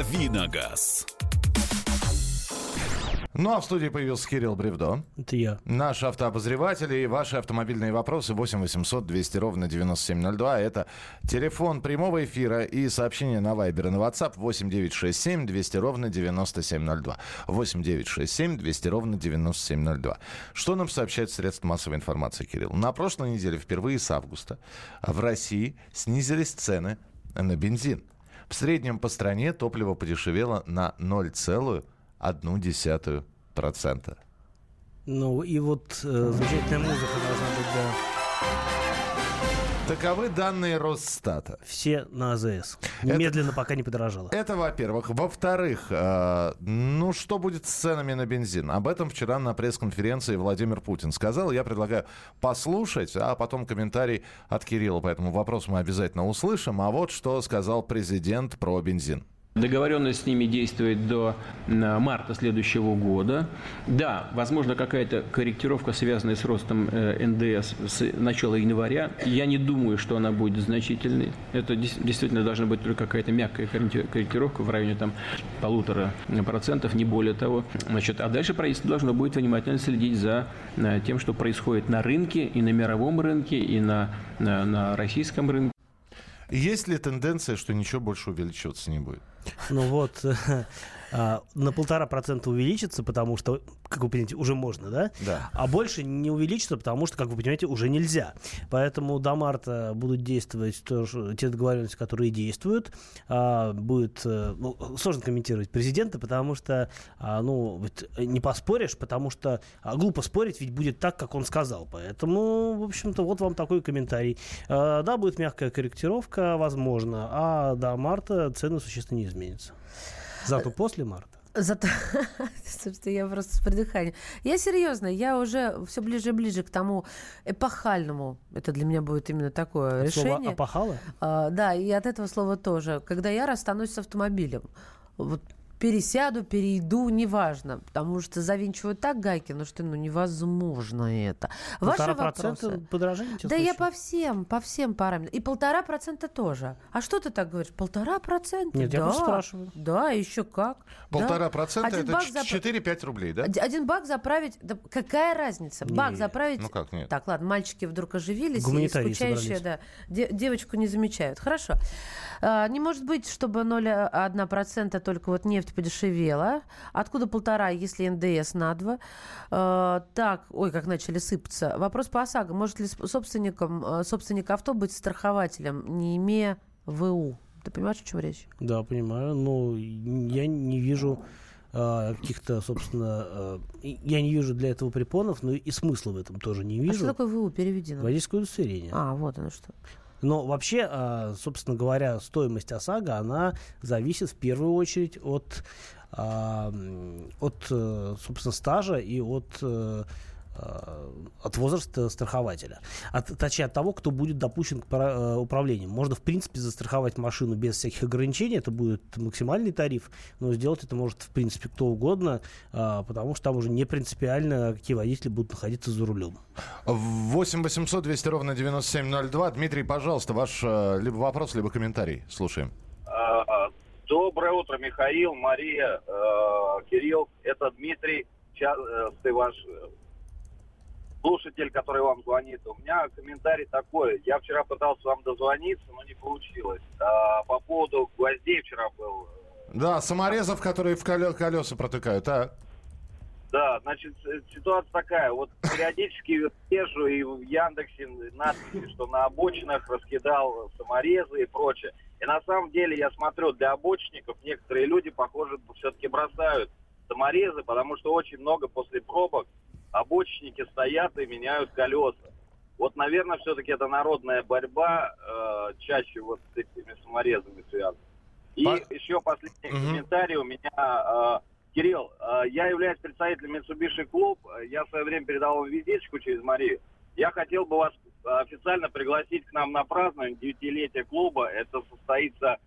Давиногаз. Ну а в студии появился Кирилл Бревдо. Это я. Наш автообозреватель и ваши автомобильные вопросы 8 800 200 ровно 9702. Это телефон прямого эфира и сообщение на Вайбер и на WhatsApp 8 967 200 ровно 9702. 8 967 200 ровно 9702. Что нам сообщает средства массовой информации, Кирилл? На прошлой неделе, впервые с августа, в России снизились цены на бензин. В среднем по стране топливо подешевело на 0,1%. Ну и вот э, замечательная музыка должна быть, да. Таковы данные Росстата. Все на АЗС. Немедленно, пока не подорожало. Это, во-первых. Во-вторых, э, ну что будет с ценами на бензин? Об этом вчера на пресс-конференции Владимир Путин сказал. Я предлагаю послушать, а потом комментарий от Кирилла. Поэтому вопрос мы обязательно услышим. А вот что сказал президент про бензин. Договоренность с ними действует до марта следующего года. Да, возможно, какая-то корректировка, связанная с ростом э, НДС с начала января. Я не думаю, что она будет значительной. Это действительно должна быть только какая-то мягкая корректировка в районе там, полутора процентов, не более того. Значит, а дальше правительство должно будет внимательно следить за э, тем, что происходит на рынке, и на мировом рынке, и на, на, на российском рынке. Есть ли тенденция, что ничего больше увеличиваться не будет? Ну вот, а, на полтора процента увеличится, потому что, как вы понимаете, уже можно, да? Да. А больше не увеличится, потому что, как вы понимаете, уже нельзя. Поэтому до марта будут действовать тоже те договоренности, которые действуют. А, будет, э, ну, сложно комментировать президента, потому что, а, ну, не поспоришь, потому что глупо спорить, ведь будет так, как он сказал. Поэтому, в общем-то, вот вам такой комментарий. Да, будет мягкая корректировка, возможно, а до марта цены существенно не изменятся. Зато после марта. Зато, собственно, я просто с придыханием. Я серьезно, я уже все ближе и ближе к тому эпохальному, это для меня будет именно такое От решение. Слово «эпохало»? А, да, и от этого слова тоже. Когда я расстанусь с автомобилем. Вот пересяду, перейду, неважно, потому что завинчивают так гайки, ну что ну невозможно это. Ваши вопросы? подорожание? Да я по всем, по всем параметрам. И полтора процента тоже. А что ты так говоришь? Полтора процента? Нет, да. я просто спрашиваю. Да, еще как. Полтора да. процента это бак 4-5 рублей, да? Один бак заправить, да какая разница? Бак Нет. заправить... Ну как нет? Так, ладно, мальчики вдруг оживились, и скучающие, собрались. да, де- девочку не замечают. Хорошо. А, не может быть, чтобы 0,1% только вот нефть подешевела. Откуда полтора, если НДС на 2? А, так, ой, как начали сыпаться. Вопрос по ОСАГО. Может ли собственником, э, собственник авто быть страхователем, не имея ВУ? Ты понимаешь, о чем речь? Да, понимаю. Но я не вижу а, каких-то, собственно, а, я не вижу для этого препонов, но и смысла в этом тоже не А что вижу. такое ВУ? Переведи нам. Водительское удостоверение. А, вот оно что. Но вообще, а, собственно говоря, стоимость ОСАГО, она зависит в первую очередь от, а, от э, собственно, стажа и от э, от возраста страхователя. От, точнее, от того, кто будет допущен к э, управлению. Можно, в принципе, застраховать машину без всяких ограничений. Это будет максимальный тариф, но сделать это может, в принципе, кто угодно, а, потому что там уже не принципиально, какие водители будут находиться за рулем. 8 800 200 ровно 9702. Дмитрий, пожалуйста, ваш э, либо вопрос, либо комментарий. Слушаем. А, Доброе утро, Михаил, Мария, э, Кирилл. Это Дмитрий, частый ваш э, слушатель, который вам звонит. У меня комментарий такой. Я вчера пытался вам дозвониться, но не получилось. А, По поводу гвоздей вчера был. Да, саморезов, которые в коле- колеса протыкают. А? Да, значит, с- ситуация такая. Вот периодически езжу и в Яндексе надписи, что на обочинах раскидал саморезы и прочее. И на самом деле я смотрю, для обочинников некоторые люди, похоже, все-таки бросают саморезы, потому что очень много после пробок обочинники стоят и меняют колеса. Вот, наверное, все-таки это народная борьба э, чаще вот с этими саморезами связана. И По- еще последний Мгм. комментарий у меня. э, Кирилл, э, я являюсь представителем Mitsubishi Club. Я в свое время передал вам визиточку через Марию. Я хотел бы вас э, официально пригласить к нам на празднование девятилетия клуба. Это состоится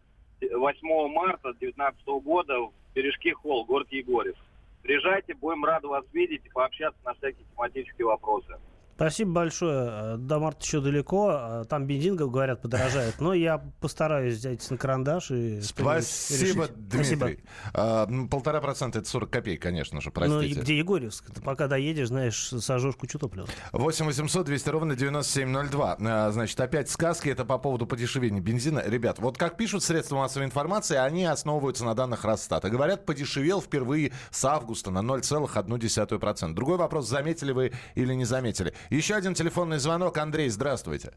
8 марта 2019 года в Бережке Холл, город Егорьев. Приезжайте, будем рады вас видеть и пообщаться на всякие тематические вопросы. Спасибо большое. Э, до марта еще далеко. Э, там бензин, говорят, подорожает. Но я постараюсь взять на карандаш и... Спасибо, Дмитрий. Спасибо. А, полтора процента это 40 копеек, конечно же, простите. Ну, где Егорьевск? Ты пока доедешь, знаешь, сожжешь кучу топлива. 8 800 200 ровно 9702. А, значит, опять сказки. Это по поводу подешевения бензина. Ребят, вот как пишут средства массовой информации, они основываются на данных Росстата. Говорят, подешевел впервые с августа на 0,1%. Другой вопрос, заметили вы или не заметили. Еще один телефонный звонок. Андрей, здравствуйте.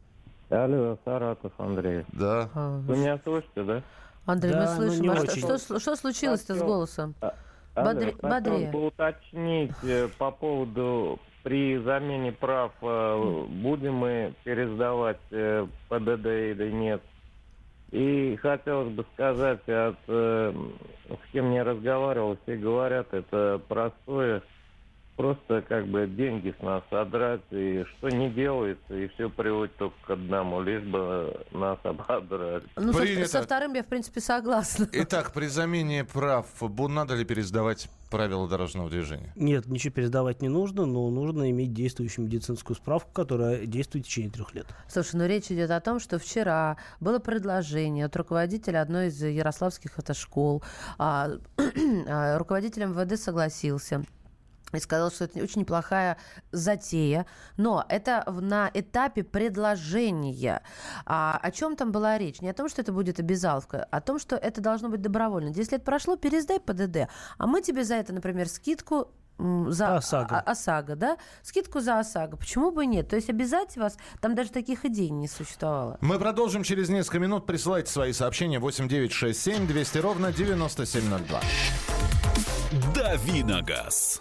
Алло, Саратов, Андрей. Да. Вы меня слышите, да? Андрей, да, мы слышим. Ну, а что, что, что случилось-то с голосом? А, Бодри, бодрее. бы уточнить э, по поводу при замене прав, э, будем мы пересдавать э, ПДД или нет. И хотелось бы сказать, от, с кем я разговаривал, все говорят, это простое просто как бы деньги с нас содрать, и что не делается, и все приводит только к одному, лишь бы нас ободрать. Ну, со, со вторым я, в принципе, согласна. Итак, при замене прав надо ли пересдавать правила дорожного движения? Нет, ничего пересдавать не нужно, но нужно иметь действующую медицинскую справку, которая действует в течение трех лет. Слушай, ну речь идет о том, что вчера было предложение от руководителя одной из ярославских автошкол, а, а, руководитель МВД согласился и сказал, что это очень неплохая затея, но это на этапе предложения. А о чем там была речь? Не о том, что это будет обязаловка, а о том, что это должно быть добровольно. 10 лет прошло, пересдай ПДД, а мы тебе за это, например, скидку за ОСАГО. ОСАГО, да? Скидку за ОСАГО. Почему бы нет? То есть обязать вас, там даже таких идей не существовало. Мы продолжим через несколько минут. Присылайте свои сообщения 8967 200 ровно 9702. Давиногаз.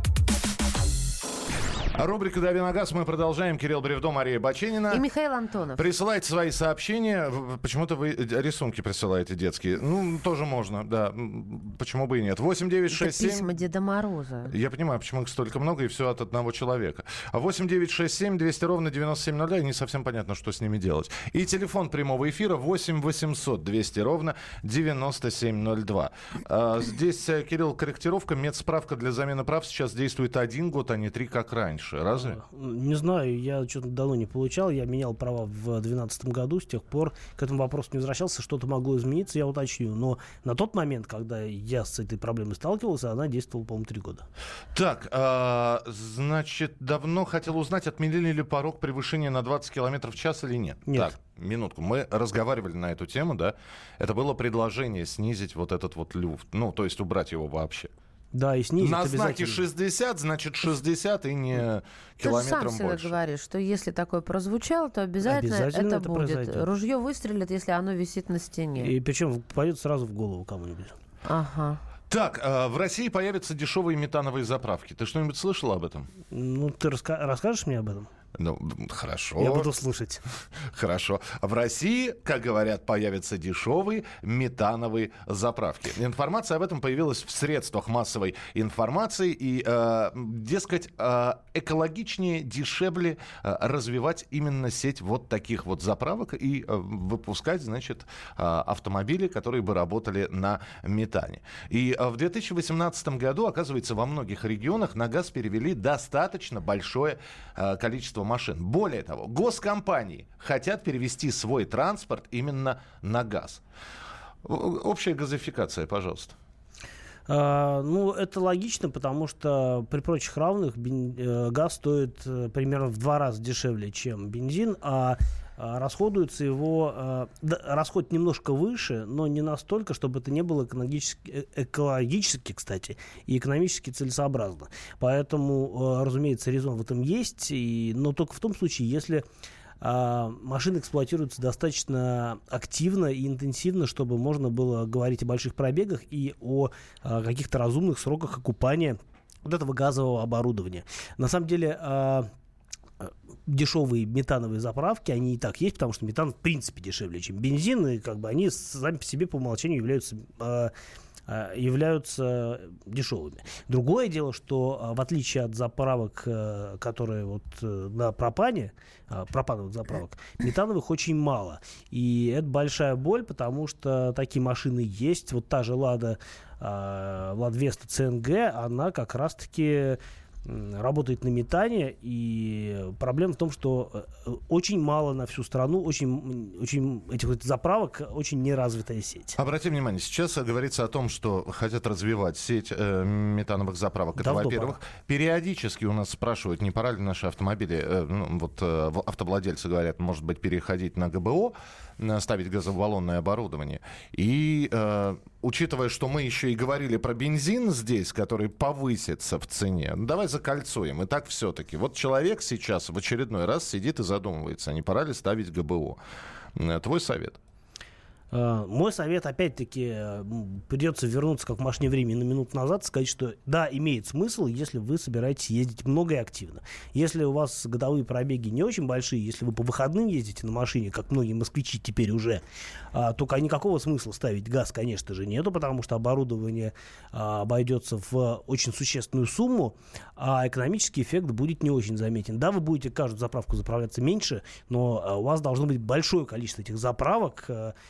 Рубрика «Дави на газ» мы продолжаем. Кирилл Бревдо, Мария Баченина. И Михаил Антонов. Присылайте свои сообщения. Почему-то вы рисунки присылаете детские. Ну, тоже можно, да. Почему бы и нет. 8 9 6 7... Это письма Деда Мороза. Я понимаю, почему их столько много, и все от одного человека. 8 9 6 7 200 ровно 9702. И не совсем понятно, что с ними делать. И телефон прямого эфира 8 800 200 ровно 9702. А, здесь, э, Кирилл, корректировка. Медсправка для замены прав сейчас действует один год, а не три, как раньше раньше, разве? Не знаю, я что-то давно не получал. Я менял права в 2012 году, с тех пор к этому вопросу не возвращался. Что-то могло измениться, я уточню. Но на тот момент, когда я с этой проблемой сталкивался, она действовала, по-моему, три года. Так, а, значит, давно хотел узнать, отменили ли порог превышения на 20 км в час или нет? Нет. Так, минутку. Мы разговаривали на эту тему, да? Это было предложение снизить вот этот вот люфт. Ну, то есть убрать его вообще. Да, и снизить На знаке 60, значит 60 и не километром Ты сам больше. говоришь, что если такое прозвучало, то обязательно, обязательно это, это будет. Произойдет. Ружье выстрелит, если оно висит на стене. И причем пойдет сразу в голову кому-нибудь. Ага. Так, э, в России появятся дешевые метановые заправки. Ты что-нибудь слышал об этом? Ну, ты раска- расскажешь мне об этом? Ну, хорошо. Я буду слушать. Хорошо. В России, как говорят, появятся дешевые метановые заправки. Информация об этом появилась в средствах массовой информации. И, э, дескать, э, экологичнее, дешевле э, развивать именно сеть вот таких вот заправок и э, выпускать, значит, э, автомобили, которые бы работали на метане. И э, в 2018 году, оказывается, во многих регионах на газ перевели достаточно большое э, количество количество машин. Более того, госкомпании хотят перевести свой транспорт именно на газ. Общая газификация, пожалуйста. А, ну, это логично, потому что при прочих равных э, газ стоит э, примерно в два раза дешевле, чем бензин, а расходуется его, а, расход немножко выше, но не настолько, чтобы это не было экологически, э, экологически кстати, и экономически целесообразно. Поэтому, разумеется, резон в этом есть, и, но только в том случае, если машины эксплуатируются достаточно активно и интенсивно, чтобы можно было говорить о больших пробегах и о каких-то разумных сроках окупания вот этого газового оборудования. На самом деле, дешевые метановые заправки, они и так есть, потому что метан в принципе дешевле, чем бензин, и как бы они сами по себе по умолчанию являются э, Э, являются дешевыми. Другое дело, что э, в отличие от заправок, э, которые вот на пропане, пропановых заправок, метановых очень мало. И это большая боль, потому что такие машины есть. Вот та же Лада, Лад Веста ЦНГ, она как раз-таки работает на метане, и проблема в том, что э, очень мало на всю страну, очень, очень этих вот заправок, очень неразвитая сеть. Обратим внимание, сейчас говорится о том, что хотят развивать сеть э, метановых заправок. Это, во-первых, периодически у нас спрашивают, не пора ли наши автомобили, э, ну, вот э, автовладельцы говорят, может быть, переходить на ГБО, ставить газобаллонное оборудование. И э, учитывая, что мы еще и говорили про бензин здесь, который повысится в цене, ну, давай закольцуем. И так все-таки. Вот человек сейчас в очередной раз сидит и задумывается, не пора ли ставить ГБО. Э, твой совет? Э, мой совет, опять-таки, э, придется вернуться как в машине времени на минуту назад, сказать, что да, имеет смысл, если вы собираетесь ездить много и активно. Если у вас годовые пробеги не очень большие, если вы по выходным ездите на машине, как многие москвичи теперь уже, а, то никакого смысла ставить газ, конечно же, нету, потому что оборудование а, обойдется в очень существенную сумму, а экономический эффект будет не очень заметен. Да, вы будете каждую заправку заправляться меньше, но а, у вас должно быть большое количество этих заправок,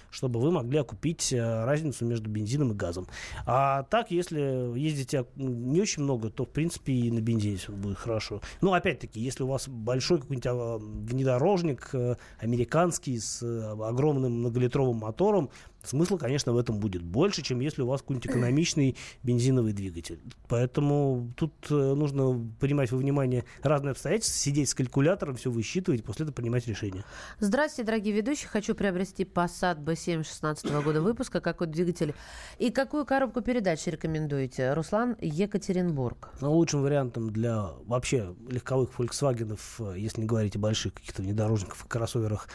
чтобы чтобы вы могли окупить э, разницу между бензином и газом. А так, если ездите не очень много, то, в принципе, и на бензине все будет хорошо. Но, опять-таки, если у вас большой какой-нибудь а, внедорожник э, американский с э, огромным многолитровым мотором, Смысла, конечно, в этом будет больше, чем если у вас какой-нибудь экономичный бензиновый двигатель. Поэтому тут э, нужно принимать во внимание разные обстоятельства, сидеть с калькулятором, все высчитывать, после этого принимать решение. Здравствуйте, дорогие ведущие. Хочу приобрести Passat B7 16 года выпуска. Какой двигатель и какую коробку передач рекомендуете? Руслан, Екатеринбург. Ну, лучшим вариантом для вообще легковых Volkswagen, э, если не говорить о больших каких-то внедорожниках и кроссоверах,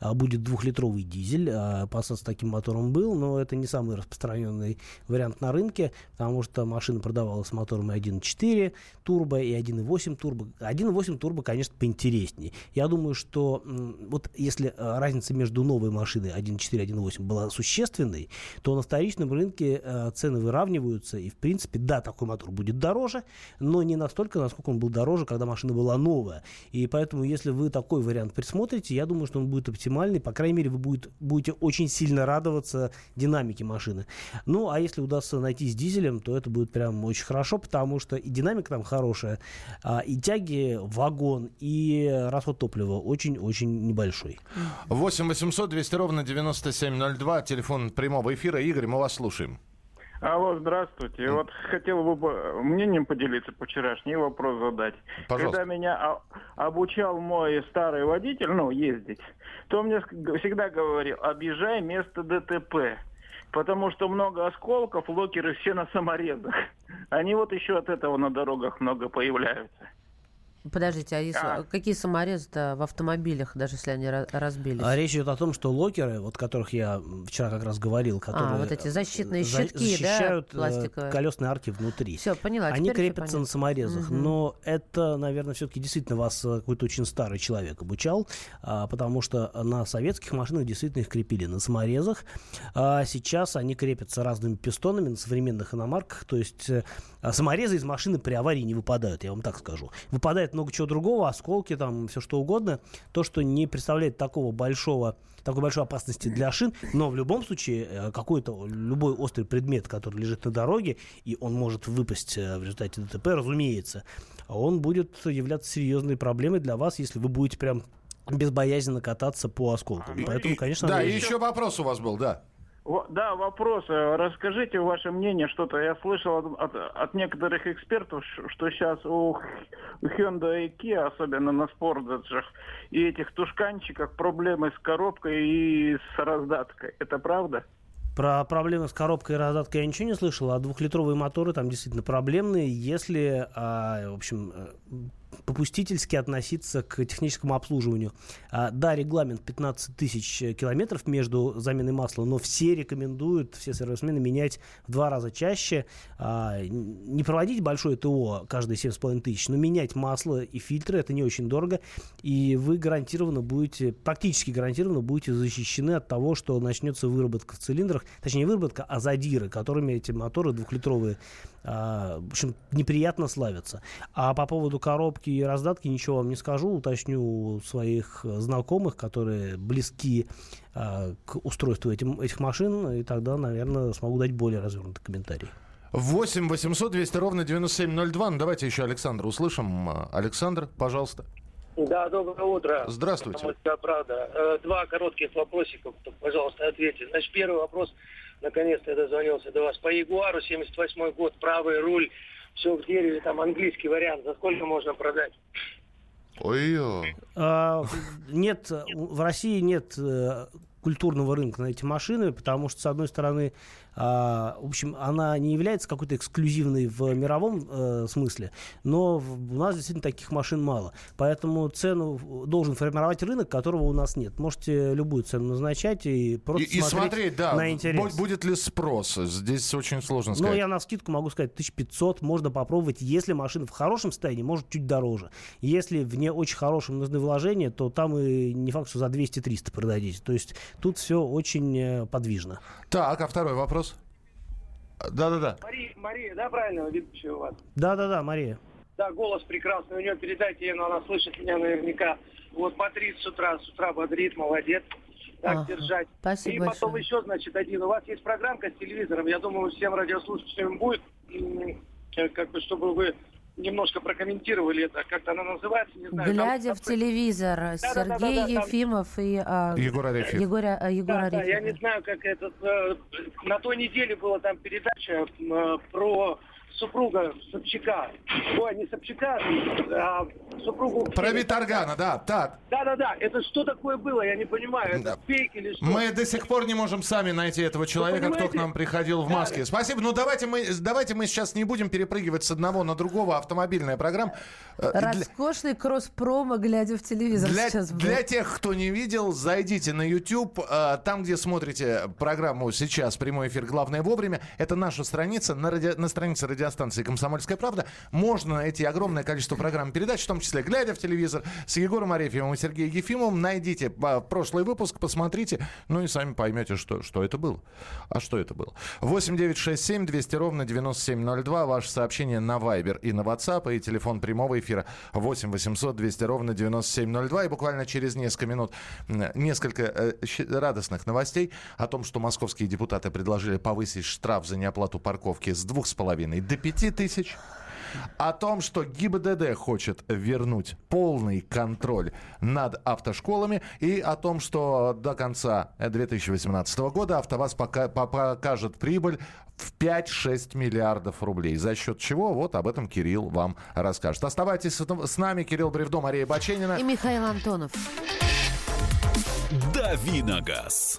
а, будет двухлитровый дизель. А Passat с таким мотором котором был, но это не самый распространенный вариант на рынке, потому что машина продавалась с мотором 1.4 турбо и 1.8 турбо. 1.8 турбо, конечно, поинтереснее. Я думаю, что вот если э, разница между новой машиной 1.4 и 1.8 была существенной, то на вторичном рынке э, цены выравниваются, и, в принципе, да, такой мотор будет дороже, но не настолько, насколько он был дороже, когда машина была новая. И поэтому, если вы такой вариант присмотрите, я думаю, что он будет оптимальный. По крайней мере, вы будет, будете очень сильно радоваться радоваться динамике машины. Ну, а если удастся найти с дизелем, то это будет прям очень хорошо, потому что и динамика там хорошая, а, и тяги вагон, и расход топлива очень-очень небольшой. 8 800 200 ровно 9702, телефон прямого эфира. Игорь, мы вас слушаем. Алло, здравствуйте. Вот хотел бы мнением поделиться по вчерашний вопрос задать. Пожалуйста. Когда меня обучал мой старый водитель, ну, ездить, то мне всегда говорил, объезжай место ДТП. Потому что много осколков, локеры все на саморезах. Они вот еще от этого на дорогах много появляются. Подождите, а, если, а. какие саморезы-то в автомобилях, даже если они разбились? А речь идет о том, что локеры, вот которых я вчера как раз говорил, а, которые а, вот эти защитные щитки, защищают да, пластиковые. колесные арки внутри. Все, поняла. Они крепятся на саморезах, угу. но это, наверное, все-таки действительно вас э, какой-то очень старый человек обучал, а, потому что на советских машинах действительно их крепили на саморезах. А сейчас они крепятся разными пистонами на современных иномарках, то есть э, саморезы из машины при аварии не выпадают, я вам так скажу. Выпадает много чего другого, осколки, там, все что угодно. То, что не представляет такого большого, такой большой опасности для шин, но в любом случае э, какой-то, любой острый предмет, который лежит на дороге, и он может выпасть э, в результате ДТП, разумеется, он будет являться серьезной проблемой для вас, если вы будете прям безбоязненно кататься по осколкам. Ну, Поэтому, конечно... Да, и еще вопрос у вас был, да. Да, вопрос. Э, расскажите ваше мнение что-то. Я слышал от, от, от некоторых экспертов, что сейчас у Hyundai и Kia, особенно на спортзаджах, и этих тушканчиках проблемы с коробкой и с раздаткой. Это правда? Про проблемы с коробкой и раздаткой я ничего не слышал, а двухлитровые моторы там действительно проблемные. Если, а, в общем, э, попустительски относиться к техническому обслуживанию. А, да, регламент 15 тысяч километров между заменой масла, но все рекомендуют, все сервисмены менять в два раза чаще. А, не проводить большое ТО каждые 7,5 тысяч, но менять масло и фильтры, это не очень дорого, и вы гарантированно будете, практически гарантированно будете защищены от того, что начнется выработка в цилиндрах, точнее не выработка, а задиры, которыми эти моторы двухлитровые а, в общем, неприятно славятся. А по поводу коробки и раздатки ничего вам не скажу. Уточню у своих знакомых, которые близки а, к устройству этим, этих машин, и тогда, наверное, смогу дать более развернутый комментарий. 8 800 200 ровно 9702. Ну, давайте еще Александра услышим. Александр, пожалуйста. Да, доброе утро. Здравствуйте. Правда. Э, два коротких вопросика, пожалуйста, ответьте. Значит, первый вопрос наконец-то я дозвонился до вас. По Ягуару, 78 год, правый руль, все в дереве, там английский вариант. За сколько можно продать? Ой-ой. А, нет, в России нет э, культурного рынка на эти машины, потому что, с одной стороны, а, в общем, она не является какой-то эксклюзивной в мировом э, смысле, но у нас действительно таких машин мало. Поэтому цену должен формировать рынок, которого у нас нет. Можете любую цену назначать и просто и, смотреть, и смотреть да, на интерес. Будет ли спрос? Здесь очень сложно сказать. Ну, я на скидку могу сказать 1500. Можно попробовать, если машина в хорошем состоянии, может чуть дороже. Если в не очень хорошем нужны вложения, то там и не факт, что за 200-300 продадите. То есть тут все очень э, подвижно. Так, а второй вопрос? Да-да-да. Мария, Мария, да, правильно, ведущая у вас? Да-да-да, Мария. Да, голос прекрасный у нее, передайте ей, но она слышит меня наверняка. Вот бодрит с утра, с утра бодрит, молодец. Так ага, держать. Спасибо И большое. потом еще, значит, один. У вас есть программка с телевизором, я думаю, всем радиослушателям будет, как бы, чтобы вы немножко прокомментировали это, как-то она называется, не знаю. Глядя там, в телевизор, да, Сергей да, да, да, Ефимов там... и а, Егор Арефьев. Егор, а, Егор да, Арефьев. Да, я не знаю, как это... Э, на той неделе была там передача э, про супруга Собчака. Ой, не Собчака, а супругу... Про Виторгана, да, так. Да-да-да, это что такое было, я не понимаю, это да. фейк или что? Мы до сих пор не можем сами найти этого человека, кто к нам приходил в маске. Да. Спасибо, ну давайте мы, давайте мы сейчас не будем перепрыгивать с одного на другого, автомобильная программа. Э, Роскошный кросс-промо, глядя в телевизор для, сейчас был. Для тех, кто не видел, зайдите на YouTube, э, там, где смотрите программу сейчас, прямой эфир «Главное вовремя», это наша страница, на, ради... на странице радио радиостанции «Комсомольская правда». Можно найти огромное количество программ передач, в том числе «Глядя в телевизор» с Егором Арефьевым и Сергеем Ефимовым. Найдите прошлый выпуск, посмотрите, ну и сами поймете, что, что это было. А что это было? 8 9 6 7 200 ровно 9702. Ваше сообщение на Viber и на WhatsApp, и телефон прямого эфира 8 800 200 ровно 9702. И буквально через несколько минут несколько э, радостных новостей о том, что московские депутаты предложили повысить штраф за неоплату парковки с 2,5 до 5 тысяч. О том, что ГИБДД хочет вернуть полный контроль над автошколами и о том, что до конца 2018 года АвтоВАЗ пока, покажет прибыль в 5-6 миллиардов рублей. За счет чего? Вот об этом Кирилл вам расскажет. Оставайтесь с нами. Кирилл Бревдо, Мария Баченина. И Михаил Антонов. Давиногаз.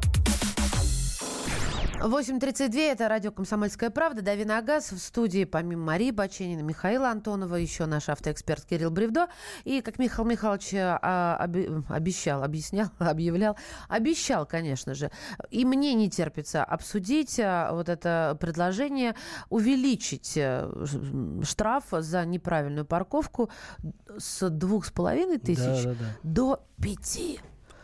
8.32, это радио «Комсомольская правда». Дави газ В студии, помимо Марии Баченина, Михаила Антонова, еще наш автоэксперт Кирилл Бревдо. И, как Михаил Михайлович а, оби, обещал, объяснял, объявлял, обещал, конечно же. И мне не терпится обсудить а, вот это предложение увеличить э, штраф за неправильную парковку с двух с половиной тысяч да, да, да. до пяти.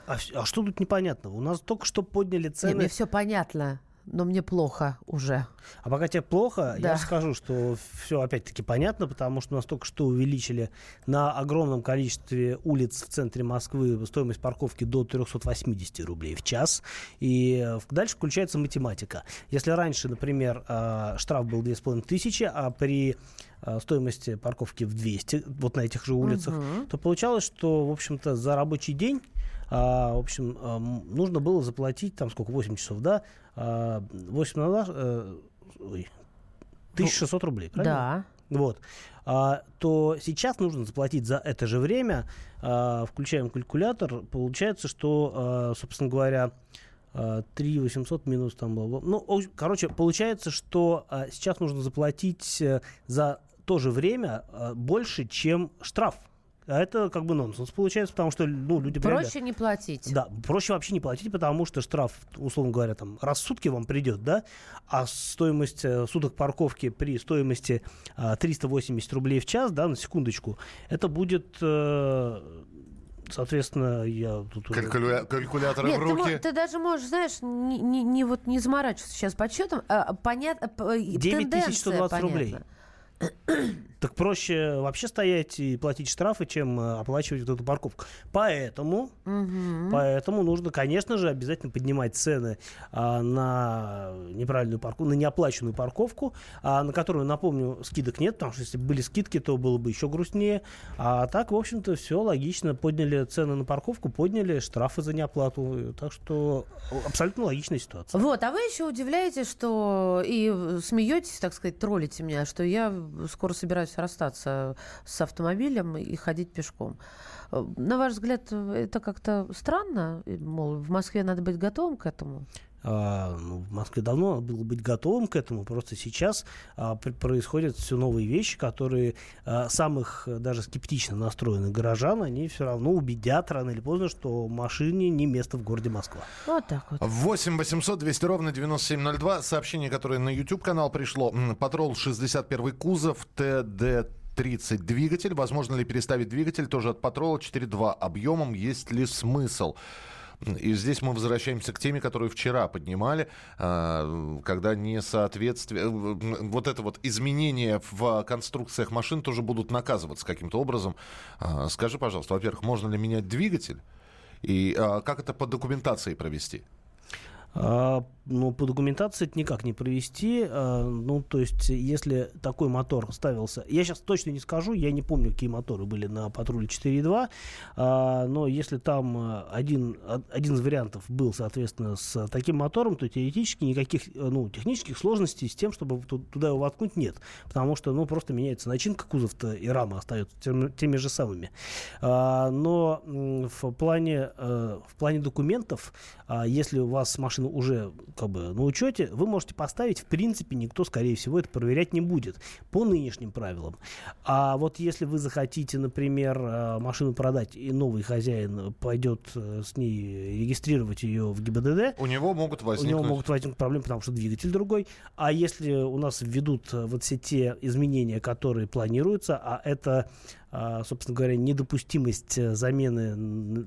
А, а что тут непонятного? У нас только что подняли цены. Нет, мне все понятно. Но мне плохо уже. А пока тебе плохо, да. я скажу, что все опять-таки понятно, потому что у нас только что увеличили на огромном количестве улиц в центре Москвы стоимость парковки до 380 рублей в час. И э, дальше включается математика. Если раньше, например, э, штраф был 2500, а при э, стоимости парковки в 200, вот на этих же улицах, угу. то получалось, что, в общем-то, за рабочий день а, в общем, а, нужно было заплатить, там сколько, 8 часов, да? А, 8 на 2, э, ой, 1600 рублей, правильно? Да. Вот. А, то сейчас нужно заплатить за это же время, а, включаем калькулятор, получается, что, а, собственно говоря, 3 800 минус там было. Ну, короче, получается, что а, сейчас нужно заплатить э, за то же время а, больше, чем штраф. А это как бы нонсенс получается, потому что ну, люди... Проще реально, не платить. Да, проще вообще не платить, потому что штраф, условно говоря, там, раз в сутки вам придет, да, а стоимость э, суток парковки при стоимости э, 380 рублей в час, да, на секундочку, это будет... Э, соответственно, я тут Калькуля... Калькуляторы Нет, в руки. Ты, ты даже можешь, знаешь, не, не, не вот не заморачиваться сейчас подсчетом. А, понятно, 9120 рублей. Так проще вообще стоять и платить штрафы, чем э, оплачивать вот эту парковку. Поэтому, угу. поэтому нужно, конечно же, обязательно поднимать цены а, на неправильную парковку, на неоплаченную парковку, а, на которую, напомню, скидок нет, потому что если бы были скидки, то было бы еще грустнее. А так, в общем-то, все логично. Подняли цены на парковку, подняли штрафы за неоплату. Так что абсолютно логичная ситуация. Вот, а вы еще удивляетесь, что и смеетесь, так сказать, троллите меня, что я скоро собираюсь расстаться с автомобилем и ходить пешком. На ваш взгляд, это как-то странно? Мол, в Москве надо быть готовым к этому? А, ну, в Москве давно надо было быть готовым к этому, просто сейчас а, происходят все новые вещи, которые а, самых даже скептично настроенных горожан, они все равно убедят рано или поздно, что машине не место в городе Москва. Вот так вот. 8 800 200 ровно 9702. Сообщение, которое на YouTube-канал пришло. Патрол 61 кузов ТД 30 двигатель. Возможно ли переставить двигатель тоже от патрола 4.2 объемом? Есть ли смысл? И здесь мы возвращаемся к теме, которую вчера поднимали, а, когда несоответствие, вот это вот изменение в конструкциях машин тоже будут наказываться каким-то образом. А, скажи, пожалуйста, во-первых, можно ли менять двигатель? И а, как это по документации провести? Ну, по документации это никак не провести. А, ну, то есть, если такой мотор ставился... Я сейчас точно не скажу, я не помню, какие моторы были на патруле 4.2, а, но если там а, один, один из вариантов был, соответственно, с таким мотором, то теоретически никаких ну, технических сложностей с тем, чтобы туда его воткнуть, нет. Потому что, ну, просто меняется начинка кузов-то и рама остается теми, теми же самыми. Но в плане, э, в плане документов, если у вас машина уже как бы на учете, вы можете поставить, в принципе, никто, скорее всего, это проверять не будет по нынешним правилам. А вот если вы захотите, например, э, машину продать, и новый хозяин пойдет э, с ней регистрировать ее в ГИБДД, у него могут возникнуть, у него могут возникнуть проблемы, потому что двигатель другой. А если у нас введут э, вот все те изменения, которые планируются, а это собственно говоря, недопустимость э, замены,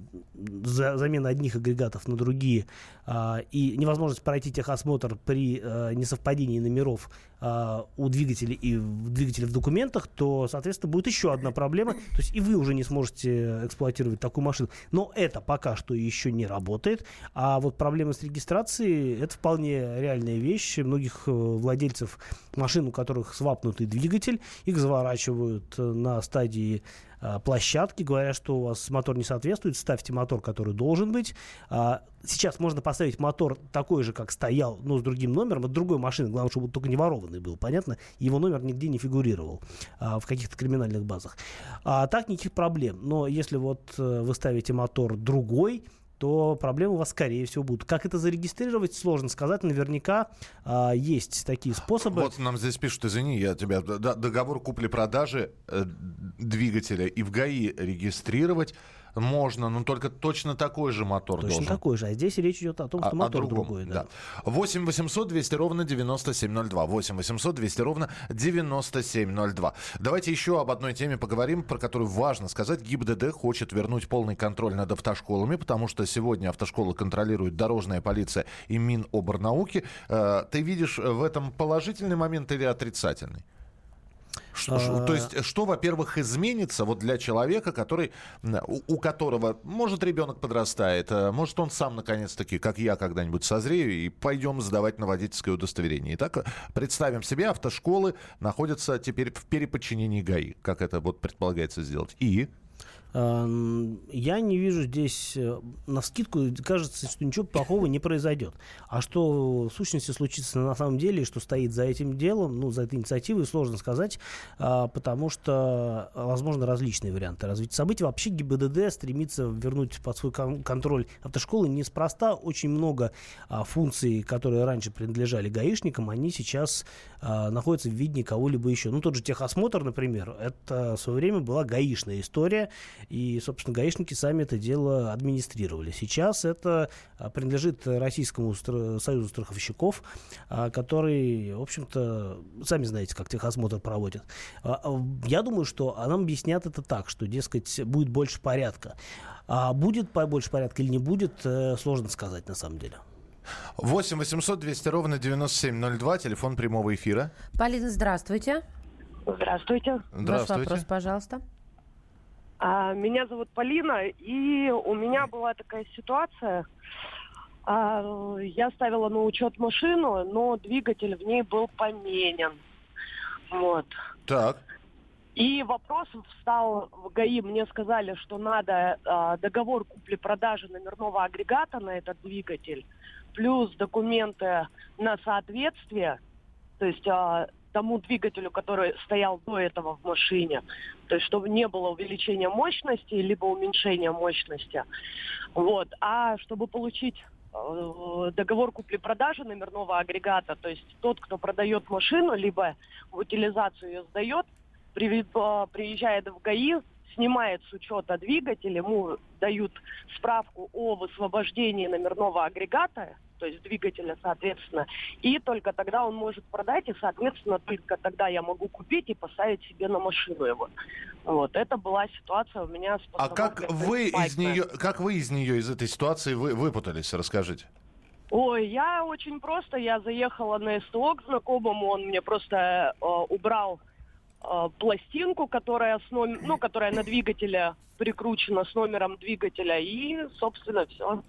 замены одних агрегатов на другие а, и невозможность пройти техосмотр при э, несовпадении номеров у двигателя и в двигателе в документах, то, соответственно, будет еще одна проблема. То есть и вы уже не сможете эксплуатировать такую машину. Но это пока что еще не работает. А вот проблема с регистрацией это вполне реальная вещь. Многих э, владельцев машин, у которых свапнутый двигатель, их заворачивают на стадии площадки, говорят, что у вас мотор не соответствует, ставьте мотор, который должен быть. А, сейчас можно поставить мотор такой же, как стоял, но с другим номером, от другой машины, главное, чтобы только не ворованный был, понятно? Его номер нигде не фигурировал а, в каких-то криминальных базах. А так никаких проблем. Но если вот э, вы ставите мотор другой, то проблемы у вас, скорее всего, будут. Как это зарегистрировать, сложно сказать. Наверняка а, есть такие способы. Вот нам здесь пишут, извини, я тебя... Договор купли-продажи э, двигателя и в ГАИ регистрировать Можно, но только точно такой же мотор точно должен. такой же. А здесь речь идет о том, что а, мотор другом, другой. Да. да. 8 800 200 ровно 9702. 8 800 200 ровно 9702. Давайте еще об одной теме поговорим, про которую важно сказать. ГИБДД хочет вернуть полный контроль над автошколами, потому что сегодня автошколы контролирует дорожная полиция и Миноборнауки. Э, ты видишь в этом положительный момент или отрицательный? Что, а... То есть, что, во-первых, изменится вот для человека, который, у, у которого, может, ребенок подрастает, э, может, он сам, наконец-таки, как я, когда-нибудь созрею, и пойдем сдавать на водительское удостоверение. Итак, представим себе, автошколы находятся теперь в переподчинении ГАИ, как это вот предполагается сделать. И... Я не вижу здесь, э, на скидку кажется, что ничего плохого не произойдет. А что в сущности случится на самом деле, что стоит за этим делом, ну, за этой инициативой, сложно сказать, а, потому что, возможно, различные варианты развития событий. Вообще ГИБДД стремится вернуть под свой контроль автошколы неспроста. Очень много а, функций, которые раньше принадлежали гаишникам, они сейчас а, находятся в виде кого-либо еще. Ну, тот же техосмотр, например, это в свое время была гаишная история, и, собственно, гаишники сами это дело администрировали. Сейчас это а, принадлежит Российскому союзу страховщиков, а, который, в общем-то, сами знаете, как техосмотр проводит. А, я думаю, что нам объяснят это так, что, дескать, будет больше порядка. А будет больше порядка или не будет, э, сложно сказать на самом деле. 8 800 200 ровно 9702, телефон прямого эфира. Полина, здравствуйте. Здравствуйте. Здравствуйте. Ваш вопрос, пожалуйста. А, меня зовут Полина, и у меня была такая ситуация. А, я ставила на учет машину, но двигатель в ней был поменен. Вот. Так. И вопрос встал в ГАИ. Мне сказали, что надо а, договор купли-продажи номерного агрегата на этот двигатель, плюс документы на соответствие. То есть а, тому двигателю, который стоял до этого в машине. То есть, чтобы не было увеличения мощности, либо уменьшения мощности. Вот. А чтобы получить э, договор купли-продажи номерного агрегата, то есть тот, кто продает машину, либо в утилизацию ее сдает, э, приезжает в ГАИ, снимает с учета двигатель, ему дают справку о высвобождении номерного агрегата, то есть двигателя, соответственно, и только тогда он может продать, и, соответственно, только тогда я могу купить и поставить себе на машину его. Вот, это была ситуация у меня с А как вы из нее, как вы из нее, из этой ситуации вы, выпутались, расскажите? Ой, я очень просто, я заехала на СТО к знакомому, он мне просто э, убрал э, пластинку, которая, с ном... ну, которая на двигателе прикручена с номером двигателя. И, собственно, все.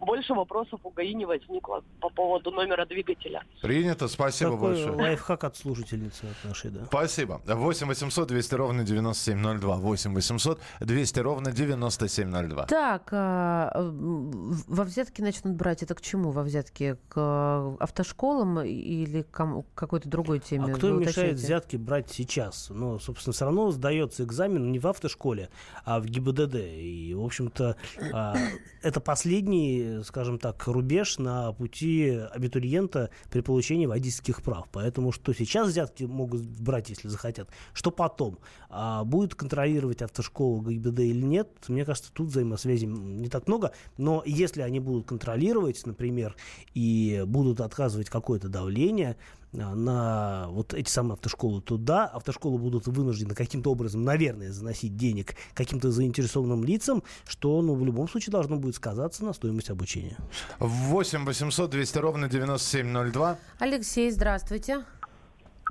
Больше вопросов у ГАИ не возникло по поводу номера двигателя. Принято, спасибо Такой большое. лайфхак от слушательницы от нашей, да. Спасибо. 8 800 200 ровно 9702. 8 800 200 ровно 9702. Так, а, во взятки начнут брать. Это к чему во взятки? К автошколам или к какой-то другой теме? А кто мешает взятки брать сейчас? Ну, собственно, все равно сдается экзамен не в автошколе, а в ГИБДД. И, в общем-то, а, это последний, скажем так, рубеж на пути абитуриента при получении водительских прав. Поэтому что сейчас взятки могут брать, если захотят, что потом. А будет контролировать автошколу ГИБДД или нет, мне кажется, тут взаимосвязи не так много. Но если они будут контролировать, например, и будут отказывать какое-то давление, на вот эти самые автошколы туда. Автошколы будут вынуждены каким-то образом, наверное, заносить денег каким-то заинтересованным лицам, что, ну, в любом случае должно будет сказаться на стоимость обучения. 8 800 200 ровно 9702. Алексей, здравствуйте.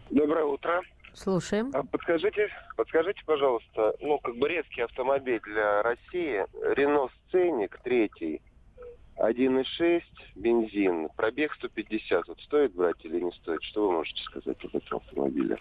Доброе утро. Слушаем. А подскажите, подскажите, пожалуйста, ну, как бы резкий автомобиль для России, Рено Сценик третий, 1,6 бензин, пробег 150. Вот стоит брать или не стоит? Что вы можете сказать об этом автомобиле?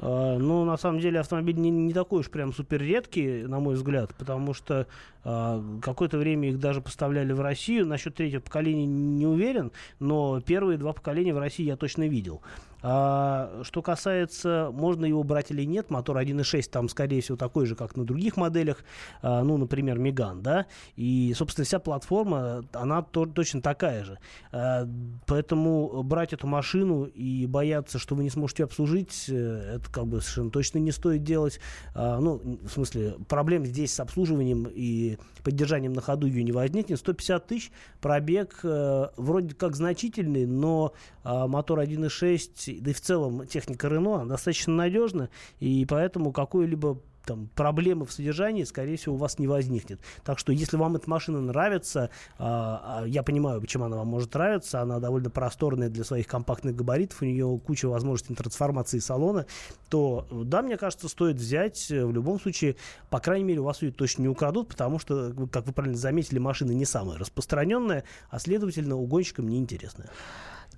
А, ну, на самом деле, автомобиль не, не такой уж прям супер редкий, на мой взгляд, потому что э, какое-то время их даже поставляли в Россию. Насчет третьего поколения не уверен, но первые два поколения в России я точно видел. А, что касается, можно его брать или нет, мотор 1.6 там, скорее всего, такой же, как на других моделях, а, ну, например, Меган, да, и, собственно, вся платформа, она то, точно такая же. А, поэтому брать эту машину и бояться, что вы не сможете обслужить, э, это как бы совершенно точно не стоит делать. А, ну, в смысле, проблем здесь с обслуживанием и поддержанием на ходу ее не возникнет. 150 тысяч, пробег э, вроде как значительный, но э, мотор 1.6, да и в целом техника Рено достаточно надежна, и поэтому какой-либо там, проблемы в содержании, скорее всего, у вас не возникнет. Так что, если вам эта машина нравится, а, я понимаю, почему она вам может нравиться, она довольно просторная для своих компактных габаритов, у нее куча возможностей трансформации салона, то, да, мне кажется, стоит взять в любом случае, по крайней мере, у вас ее точно не украдут, потому что, как вы правильно заметили, машина не самая распространенная, а, следовательно, угонщикам неинтересная.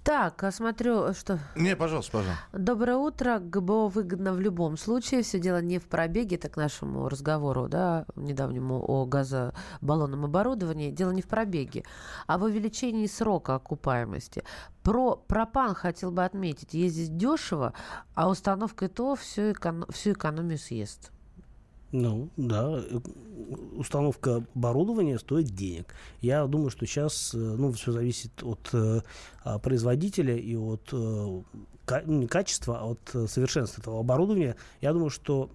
Так, а смотрю, что... Не, пожалуйста, пожалуйста. Доброе утро. ГБО выгодно в любом случае. Все дело не в пробеге, так к нашему разговору, да, недавнему о газобаллонном оборудовании. Дело не в пробеге, а в увеличении срока окупаемости. Про пропан хотел бы отметить. Ездить дешево, а установка ТО всю, эконом... всю экономию съест. Ну, да, установка оборудования стоит денег. Я думаю, что сейчас, э, ну, все зависит от э, а, производителя и от э, ну, не качества, а от совершенства этого оборудования. Я думаю, что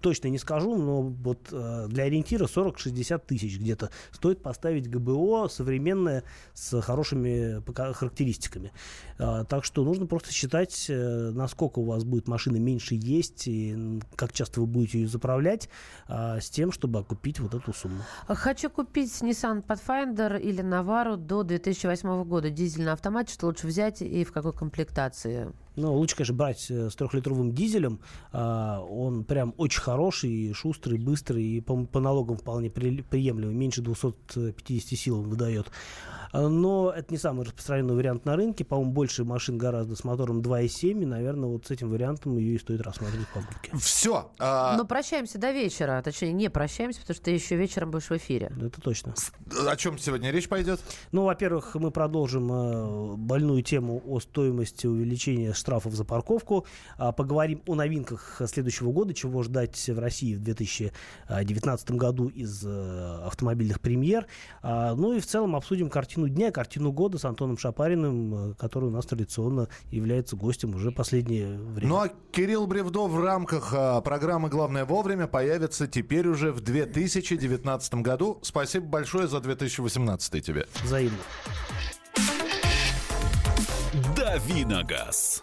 точно не скажу, но вот э, для ориентира 40-60 тысяч где-то стоит поставить ГБО современное с хорошими характеристиками. Э, так что нужно просто считать, э, насколько у вас будет машина меньше есть и как часто вы будете ее заправлять, э, с тем, чтобы окупить вот эту сумму. Хочу купить Nissan Pathfinder или Navaru до 2008 года. Дизель на автомате, что лучше взять и в какой комплектации? Ну, лучше, конечно, брать э, с трехлитровым дизелем. А, он прям очень хороший, шустрый, быстрый и по, по налогам вполне при, приемлемый. Меньше 250 сил он выдает. А, но это не самый распространенный вариант на рынке. По-моему, больше машин гораздо с мотором 2.7. И, наверное, вот с этим вариантом ее и стоит рассматривать в покупке. Все. А... Но прощаемся до вечера. Точнее, не прощаемся, потому что ты еще вечером будешь в эфире. Это точно. О чем сегодня речь пойдет? Ну, во-первых, мы продолжим э, больную тему о стоимости увеличения штрафов за парковку. А, поговорим о новинках следующего года, чего ждать в России в 2019 году из э, автомобильных премьер. А, ну и в целом обсудим картину дня, картину года с Антоном Шапариным, э, который у нас традиционно является гостем уже последнее время. Ну а Кирилл Бревдо в рамках а, программы «Главное вовремя» появится теперь уже в 2019 году. Спасибо большое за 2018 тебе. Взаимно. Давиногаз.